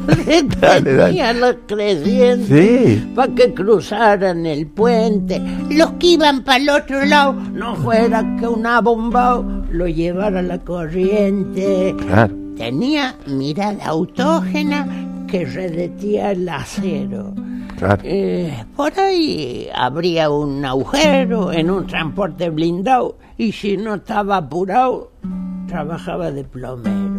Dale, dale. Tenía los crecientes Sí. para que cruzaran el puente. Los que iban para el otro lado, no fuera que una bomba lo llevara a la corriente. Claro. Tenía mirada autógena que redetía el acero. Claro. Eh, por ahí habría un agujero en un transporte blindado y si no estaba apurado, trabajaba de plomero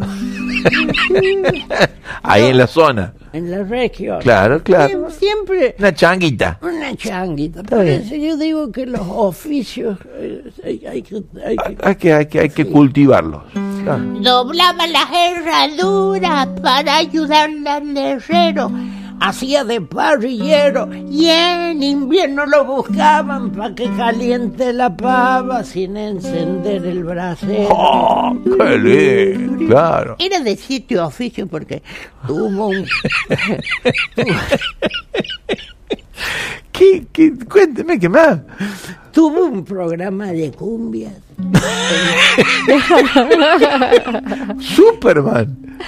Ahí en la zona. en la región. Claro, claro. Siem- Siempre Una changuita. una changuita. Por eso yo digo que los oficios eh, hay, hay que... hay que- Hay que, hay que, hay que cultivarlos. Claro. Doblaba las herraduras para ayudarle al herrero. Hacía de parrillero y en invierno lo buscaban para que caliente la pava sin encender el brasero. ¡Oh, qué lindo! Claro. Era de sitio oficio porque tuvo un... ¿Qué, qué? Cuénteme, ¿qué más? tuvo un programa de cumbias. Superman.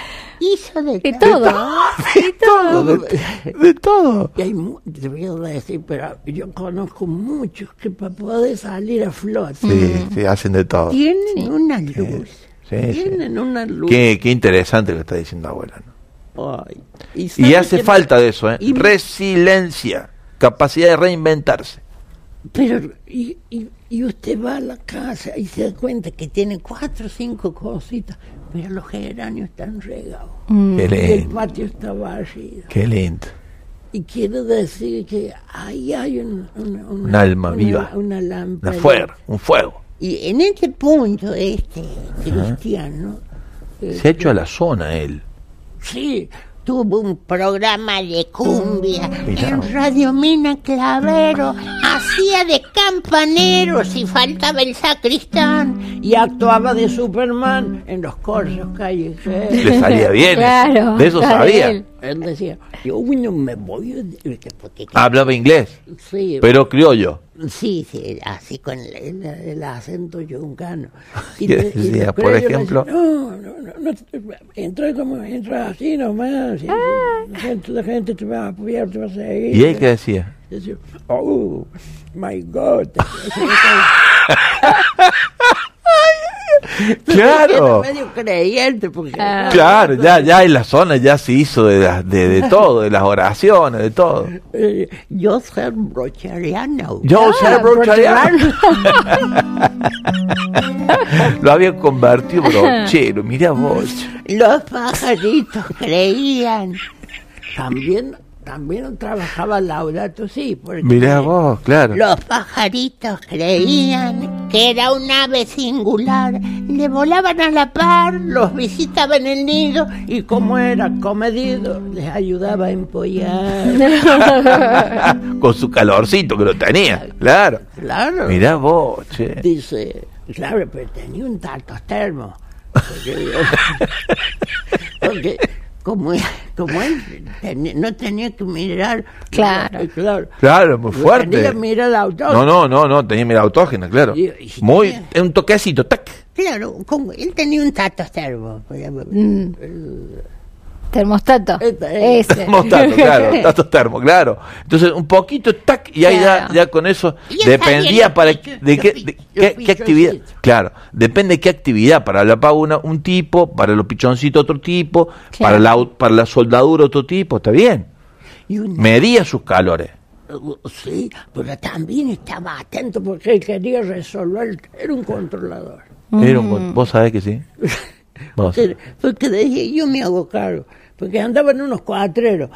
Hizo de De todo. todo. De todo, de, de todo. Y hay te voy a decir, pero yo conozco muchos que para poder salir a flote Sí, sí, hacen de todo. Sí, tienen una luz. sí. Tienen una luz. Qué, qué interesante lo que está diciendo abuela. ¿no? Ay, Y hace falta de eso, ¿eh? y- Resiliencia, capacidad de reinventarse. Pero, y, y, Y usted va a la casa y se da cuenta que tiene cuatro o cinco cositas, pero los geranios están regados. Mm. Qué Y el lindo, patio está barrido. qué lindo. Y quiero decir que ahí hay un, una, una- Un alma una- viva. Una Un lámpara. fuego, un fuego. Y en este punto, este cristiano, eh, Se ha hecho a la zona él. sí, tuvo un programa de cumbia Mirá. en Radio Mina Clavero, hacía de campanero si faltaba el sacristán y actuaba de Superman en los corsos callejeros. Le salía bien. Claro, De eso sabía. él. Él decía, yo no me voy a... Porque, Hablaba inglés, sí, pero criollo. Sí, sí, así con el, el- el acento yuncano. ¿Qué te- decía, por ejemplo? decía, no, no, no, no, entra como, entra así nomás. y- La, gente, la gente te va a apoyar, te va a seguir. ¿Y él qué decía? Decía, oh, my God. Claro. Era medio creyente, porque... Ah. Claro, ya, ya en la zona ya se hizo de, de, de todo, de las oraciones, de todo. eh, yo soy brochariano. Yo Ah, ser brochariano. Lo había convertido brochero, mira vos. Los pajaritos creían. También, también trabajaba Laudato sí, porque Mira vos, claro. los pajaritos creían que era un ave singular. Le volaban a la par, los visitaban el nido y como era comedido, les ayudaba a empollar. Con su calorcito que lo tenía, claro. Claro. Mira vos, che. Dice, claro, pero tenía un tanto termo. Porque, porque como, como él tenía- no tenía que mirar. Claro. eh, claro. Claro, muy Tenía fuerte. mirar el auto. No, no, no, no, tenía mira autógena, claro. Y- y Muy, tenía- es un toquecito, tac. Claro, como él tenía un tato termo. Mm. Termostato. Este, Ese. Termostato, claro, tato termo, claro. Entonces, un poquito, tac, y ahí ya, Claro. ya con eso dependía para de qué, de qué, qué actividad. Claro, depende de qué actividad. Para la paga una, un tipo, para los pichoncitos otro tipo, para, la, para la soldadura otro tipo, está bien. Y Medía sus calores. Uh, Sí, pero también estaba atento porque él quería resolver. Era un controlador. Era un- vos sabés que sí. Vos. Porque, porque dije, yo me hago cargo. Porque andaban unos cuatreros.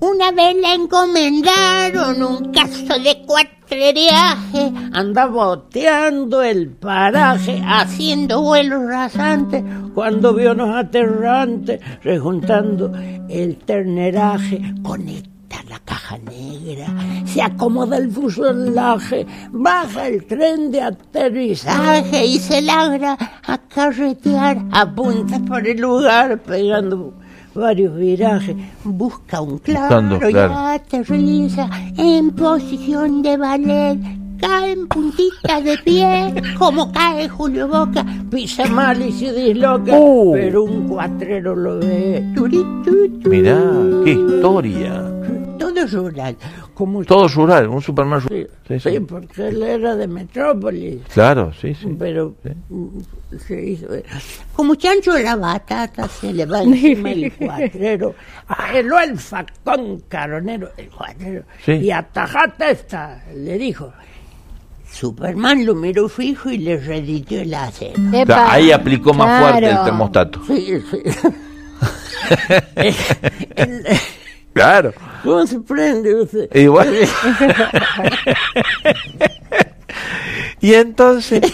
Una vez le encomendaron un caso de cuatrereaje. Andaba oteando el paraje, haciendo vuelos rasantes. Cuando vio unos aterrantes, rejuntando el terneraje. Conecta la caja negra, se acomoda el fuselaje, baja el tren de aterrizaje y se larga a carretear, apunta por el lugar pegando varios virajes, busca un claro, Buscando, y claro. aterriza en posición de ballet. Cae en puntita de pie, como cae Julio Boca, pisa mal y se disloca, Uh. pero un cuatrero lo ve. Turi, tu, tu. Mirá, qué historia. Todo rural, como Todo rural, un Superman rural. Sí, Sí, sí. sí, porque él era de Metrópolis. Claro, sí, sí. Pero mm, se hizo. Como chancho la batata, se le va encima el cuadrero. Peló el facón caronero, el cuadrero. Sí. Y atajata esta, le dijo. Superman lo miró fijo y le reditió el acero. Epa. ahí aplicó más fuerte el termostato. Sí, sí. El- Claro. ¿Cómo se prende usted? Y bueno. y entonces,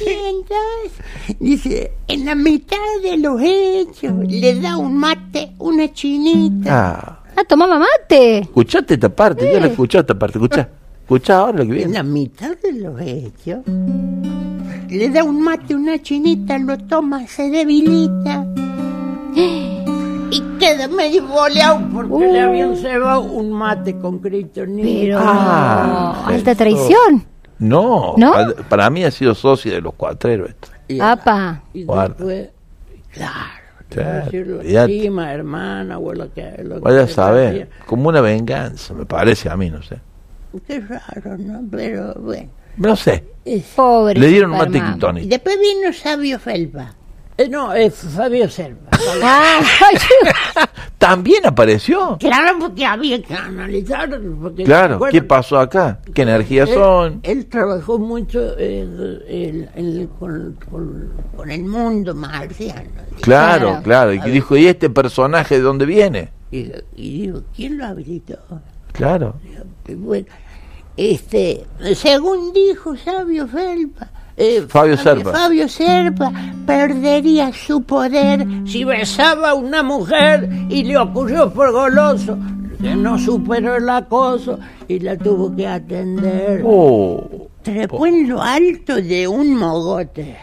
Y entonces, dice, en la mitad de los hechos le da un mate, una chinita. ah, Ah, tomaba mate. escuchaste esta parte, yo la escuché esta parte, escuchá, escuchá ahora lo que En viene. la mitad de los hechos le da un mate, una chinita, lo toma, se debilita. Y queda medio boleado porque le habían cebado un mate con kriptonita. Pero. Ah, alta traición. No, ¿No? pa- para mí ha sido socio de los cuatreros esto. Y, Apa. y Guarda. después, claro, Claro, prima, hermana o lo que, lo que Vaya a saber, como una venganza, me parece a mí, no sé. Qué raro, ¿no? Pero bueno. No sé, Pobre. le dieron un mate Superman. Y kryptonita. después vino Sabio Felpa. Eh, no, es Fabio Serva. Ah, ¿También apareció? Claro, porque había que analizar. Porque, Claro, bueno, ¿qué pasó acá? ¿Qué energías él, son? Él trabajó mucho eh, el- el- con, con- con el mundo marciano. Claro, Claro. claro. Y dijo, ¿y este personaje de dónde viene? Y, y digo, ¿quién lo habilitó? Claro. Y bueno, este, según dijo Sabio Felpa, eh, Fabio Serpa. Fabio Serpa perdería su poder si besaba a una mujer y le ocurrió por goloso que no superó el acoso y la tuvo que atender. Oh, Trepó en lo alto de un mogote.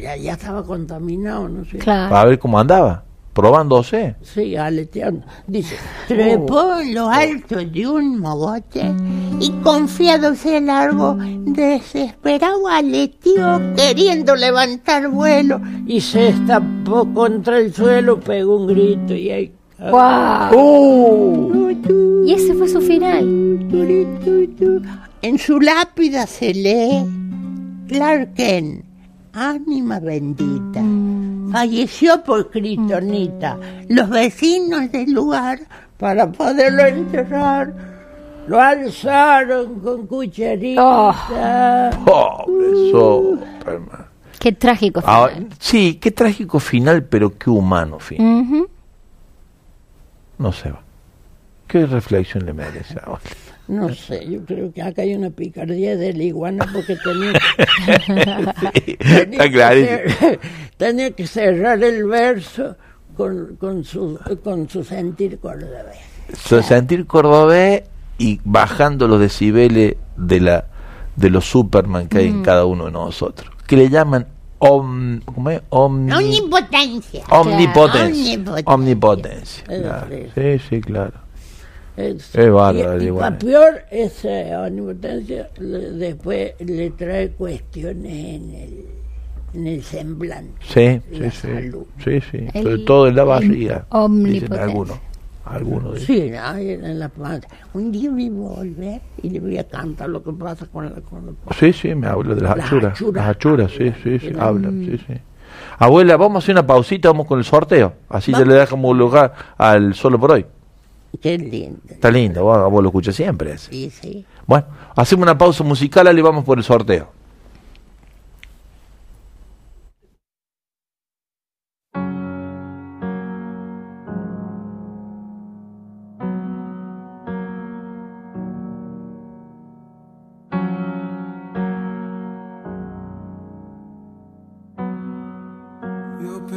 Ya, ya estaba contaminado, no sé. claro. a ver cómo andaba. Probándose. Sí, aleteando. Dice, trepó en lo alto de un mogote y confiado se largo, desesperado aleteó queriendo levantar vuelo y se estampó contra el suelo, pegó un grito y ahí... ¡Guau! ¡Oh! Y ese fue su final. En su lápida se lee Clark Kent, ánima bendita. Falleció por Critonita. Los vecinos del lugar, para poderlo enterrar, lo alzaron con cucharita. Pobre Superman. Qué trágico Ahora, final. sí, qué trágico final, pero qué humano fin. Ujú. No sé. ¿Qué reflexión le merece ahora? No sé, yo creo que acá hay una picardía de la iguana porque tenía, tenía Está que, clarísimo. cer- tenía que cerrar el verso con, con, su, con su sentir cordobés. So- Sentir cordobés y bajando los decibeles de la de los Superman que hay en cada uno de nosotros. Que le llaman om, ¿cómo es? Omni- Omnipotencia. omnipotencia. Omnipotencia. Claro. Sí, sí, claro. Es, Es bárbaro, y, y peor, esa omnipotencia le- después le trae cuestiones en el, en el semblante. Sí, sí, La sí. salud. Sí, sí. El- Sobre todo en la barriga. Dicen omnipotencia. algunos. Algunos. Sí, ahí en la planta. Un día voy a volver y le voy a cantar lo que pasa con la... Con la- Sí, sí, me habla de las Las achuras. achuras. Las achuras, sí, sí, sí, hablan, sí, sí. Abuela, vamos a hacer una pausita, vamos con el sorteo. Así ya Vamos. le dejamos lugar al solo por hoy. Qué lindo. Está lindo, vos, vos lo escuchas siempre. ese. Sí, sí. Bueno, hacemos una pausa musical y vamos por el sorteo.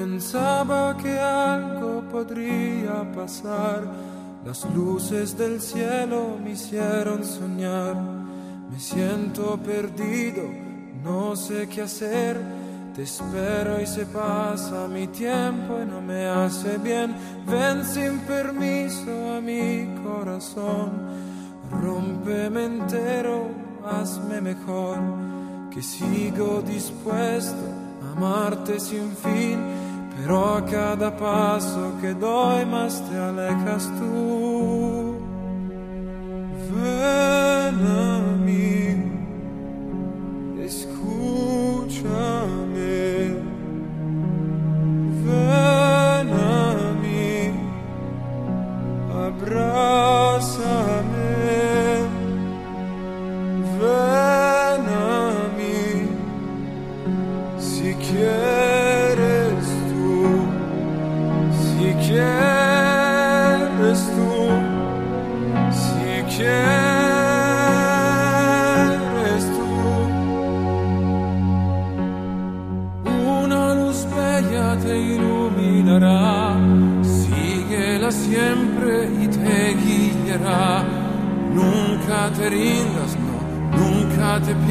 Pensaba que algo podría pasar. Las luces del cielo me hicieron soñar. Me siento perdido, no sé qué hacer. Te espero y se pasa mi tiempo y no me hace bien. Ven sin permiso a mi corazón. Rómpeme entero, hazme mejor. Que sigo dispuesto a amarte sin fin. Pero a cada paso que doy más te alejas tú. Ven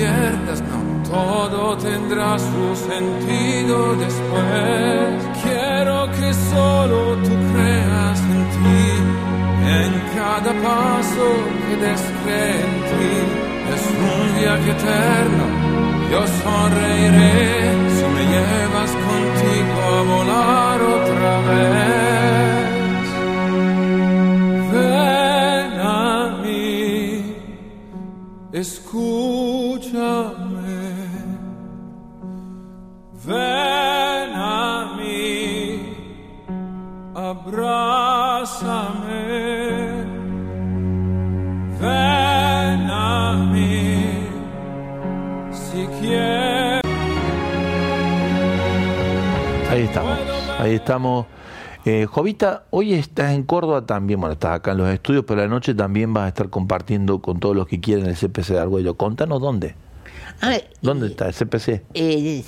no, todo tendrá su sentido después. Quiero que solo tú creas en ti, en cada paso que des en ti. Es un viaje eterno, yo sonreiré si me llevas contigo a volar otra vez. Ven a mí, escúchame. Estamos, ahí estamos. Eh, Jovita, hoy estás en Córdoba también, bueno, estás acá en los estudios, pero la noche también vas a estar compartiendo con todos los que quieren el CPC de Argüello. Contanos dónde. ¿Dónde está el CPC? eh,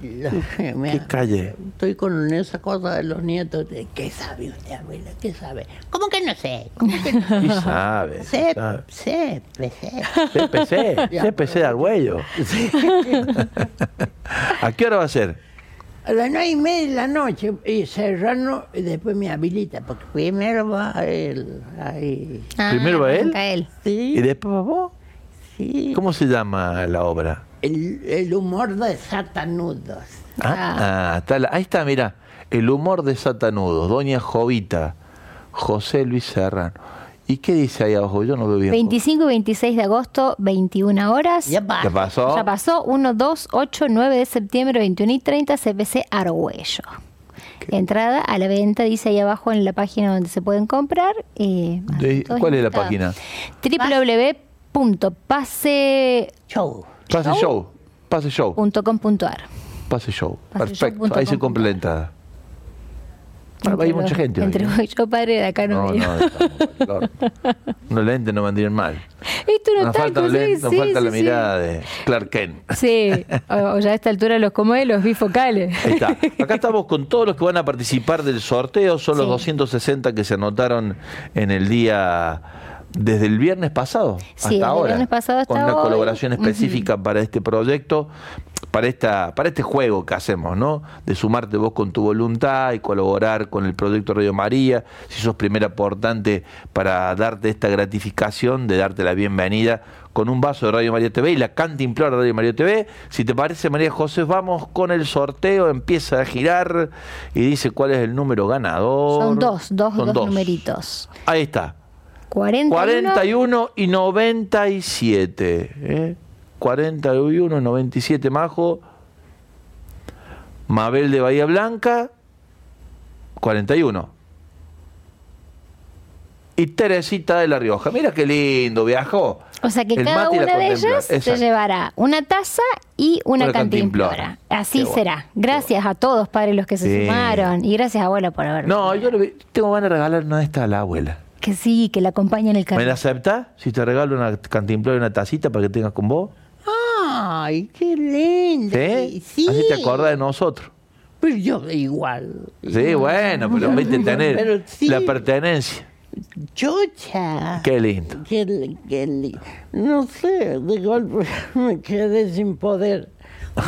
me- ¿Qué calle? Estoy con esa cosa de los nietos. De, ¿Qué sabe usted, abuela? ¿Qué sabe? ¿Cómo que no sé? ¿Cómo que no Sí sabe, sé? sabe. Sé. CPC, Ya. CPC de Argüello. ¿A qué hora va a ser? A las nueve y media de la noche, y Serrano, y después me habilita, porque primero va él. Ahí. Primero va él. él. Sí, ¿Y después vas vos? sí. ¿Cómo se llama la obra? El, el humor de satanudos. Ah, ah, está la- ahí está, mira, el humor de Satanudos, Doña Jovita, José Luis Serrano. ¿Y qué dice ahí abajo? Yo no veo bien. 25 y 26 de agosto, 21 horas. Ya. ¿Qué pasó? Ya pasó 1, 2, 8, 9 de septiembre, 21 y 30, CPC Argüello. Entrada a la venta, dice ahí abajo en la página donde se pueden comprar. eh, De- todos ¿cuál es la página? www.pase.com.ar Show. Pase show, pase show, pase show. Perfecto, ahí se compra la entrada. Hay mucha gente. hoy, Entre ¿no? vos y yo, padre, de acá no, No, me no. Unos lentes no vendrían mal. Esto no Nos está falta, sí, lentes, nos sí, falta sí, la mirada de Clark Kent. Sí, o, o ya a esta altura los como los bifocales. Ahí está. Acá estamos con todos los que van a participar del sorteo. Son los Sí. 260 que se anotaron en el día desde el viernes pasado Sí, hasta ahora. viernes pasado hasta con una hoy. colaboración específica para este proyecto, para esta, para este juego que hacemos, ¿no? De sumarte vos con tu voluntad y colaborar con el proyecto Radio María. Si sos primer aportante para darte esta gratificación, de darte la bienvenida con un vaso de Radio María TV y la cantimplora de Radio María TV. Si te parece, María José, vamos con el sorteo. Empieza a girar y dice cuál es el número ganador. Son dos, dos, Son dos, numeritos. Ahí está. 41, 41 y 97. ¿eh? 41 y 97, Majo. Mabel de Bahía Blanca, 41. Y Teresita de La Rioja. Mira qué lindo, viajó. O sea que El cada una de ellas se llevará una taza y una, Una cantimplora. cantimplora. Así bueno, será. Gracias a todos, padres, los que se Sí. sumaron. Y gracias, abuela, por haber No, yo le- tengo ganas de regalar una de estas a la abuela. Que sí, que la acompañe en el ¿Me camino. la aceptás? Si te regalo una cantimplora y una tacita para que tengas con vos. Ay, qué lindo. ¿Sí? Sí. Así te acordás de nosotros. Pero yo igual. Sí, bueno, pero viste tener Pero sí. la pertenencia. Chucha. Qué lindo. Qué, li- qué li- No sé, de golpe me quedé sin poder.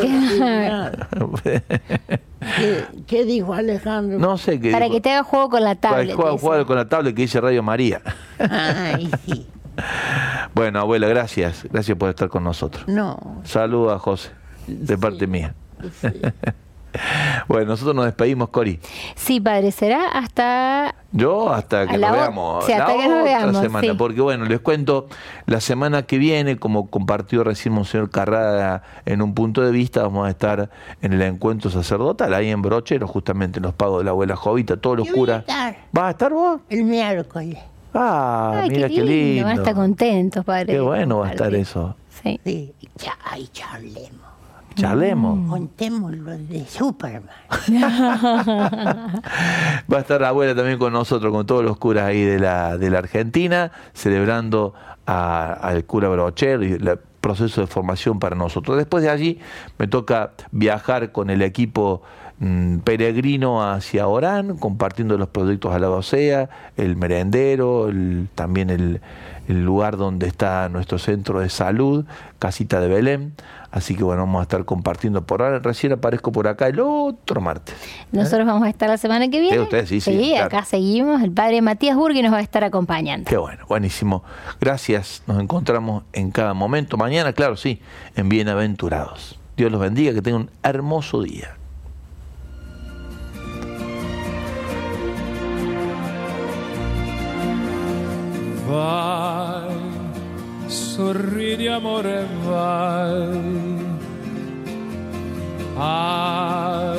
¿Qué, qué dijo Alejandro? no sé qué. Para dijo. que te haga juego con la Para tablet. que juegue- dice. juegue con la tablet que dice Radio María. Ay, sí. Bueno, abuela, gracias. Gracias por estar con nosotros. No. Saludos a José, de parte mía. sí. Bueno, nosotros nos despedimos, Cori. Sí, padre, será hasta Yo hasta que nos veamos sí, hasta la que nos otra veamos, semana, sí. porque bueno, les cuento, la semana que viene, como compartió recién Monseñor Carrada en un punto de vista, vamos a estar en el encuentro sacerdotal, ahí en Brochero, justamente en los pagos de la abuela Jovita, todos los curas. estar. ¿Vas a estar vos? El miércoles. Ah, Ay, mira qué qué lindo. lindo. Van a estar contentos, padre. Qué bueno va a estar eso. Sí. Sí. Ya, ay, charlemos. Charlemos. Contemos lo de Superman. Va a estar la abuela también con nosotros, con todos los curas ahí de la, de la Argentina, celebrando a- al cura Brocher y el proceso de formación para nosotros. Después de allí me toca viajar con el equipo mm, peregrino hacia Orán, compartiendo los proyectos a la docea, el merendero, el- también el, el lugar donde está nuestro centro de salud, Casita de Belén. Así que bueno, vamos a estar compartiendo por ahora. Recién aparezco por acá el otro martes. Nosotros vamos a estar la semana que viene. Sí, ustedes sí, sí, claro. acá seguimos. El padre Matías Burgui nos va a estar acompañando. Qué bueno, buenísimo. Gracias. Nos encontramos en cada momento. Mañana, claro, sí, en Bienaventurados. Dios los bendiga, que tengan un hermoso día. Vai, sorridi amore, vai. Ai,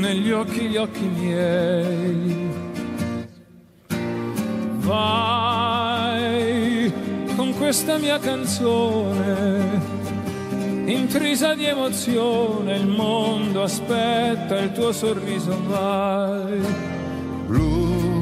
negli occhi gli occhi miei. Vai con questa mia canzone, intrisa di emozione, il mondo aspetta il tuo sorriso, vai. Blues